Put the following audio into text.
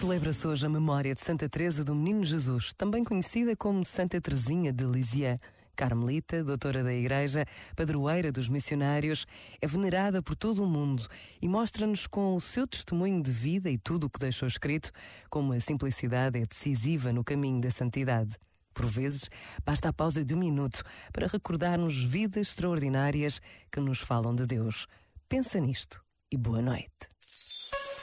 Celebra-se hoje a memória de Santa Teresa do Menino Jesus, também conhecida como Santa Teresinha de Lisieux. Carmelita, doutora da Igreja, padroeira dos missionários, é venerada por todo o mundo e mostra-nos com o seu testemunho de vida e tudo o que deixou escrito como a simplicidade é decisiva no caminho da santidade. Por vezes, basta a pausa de um minuto para recordarmos vidas extraordinárias que nos falam de Deus. Pensa nisto e boa noite.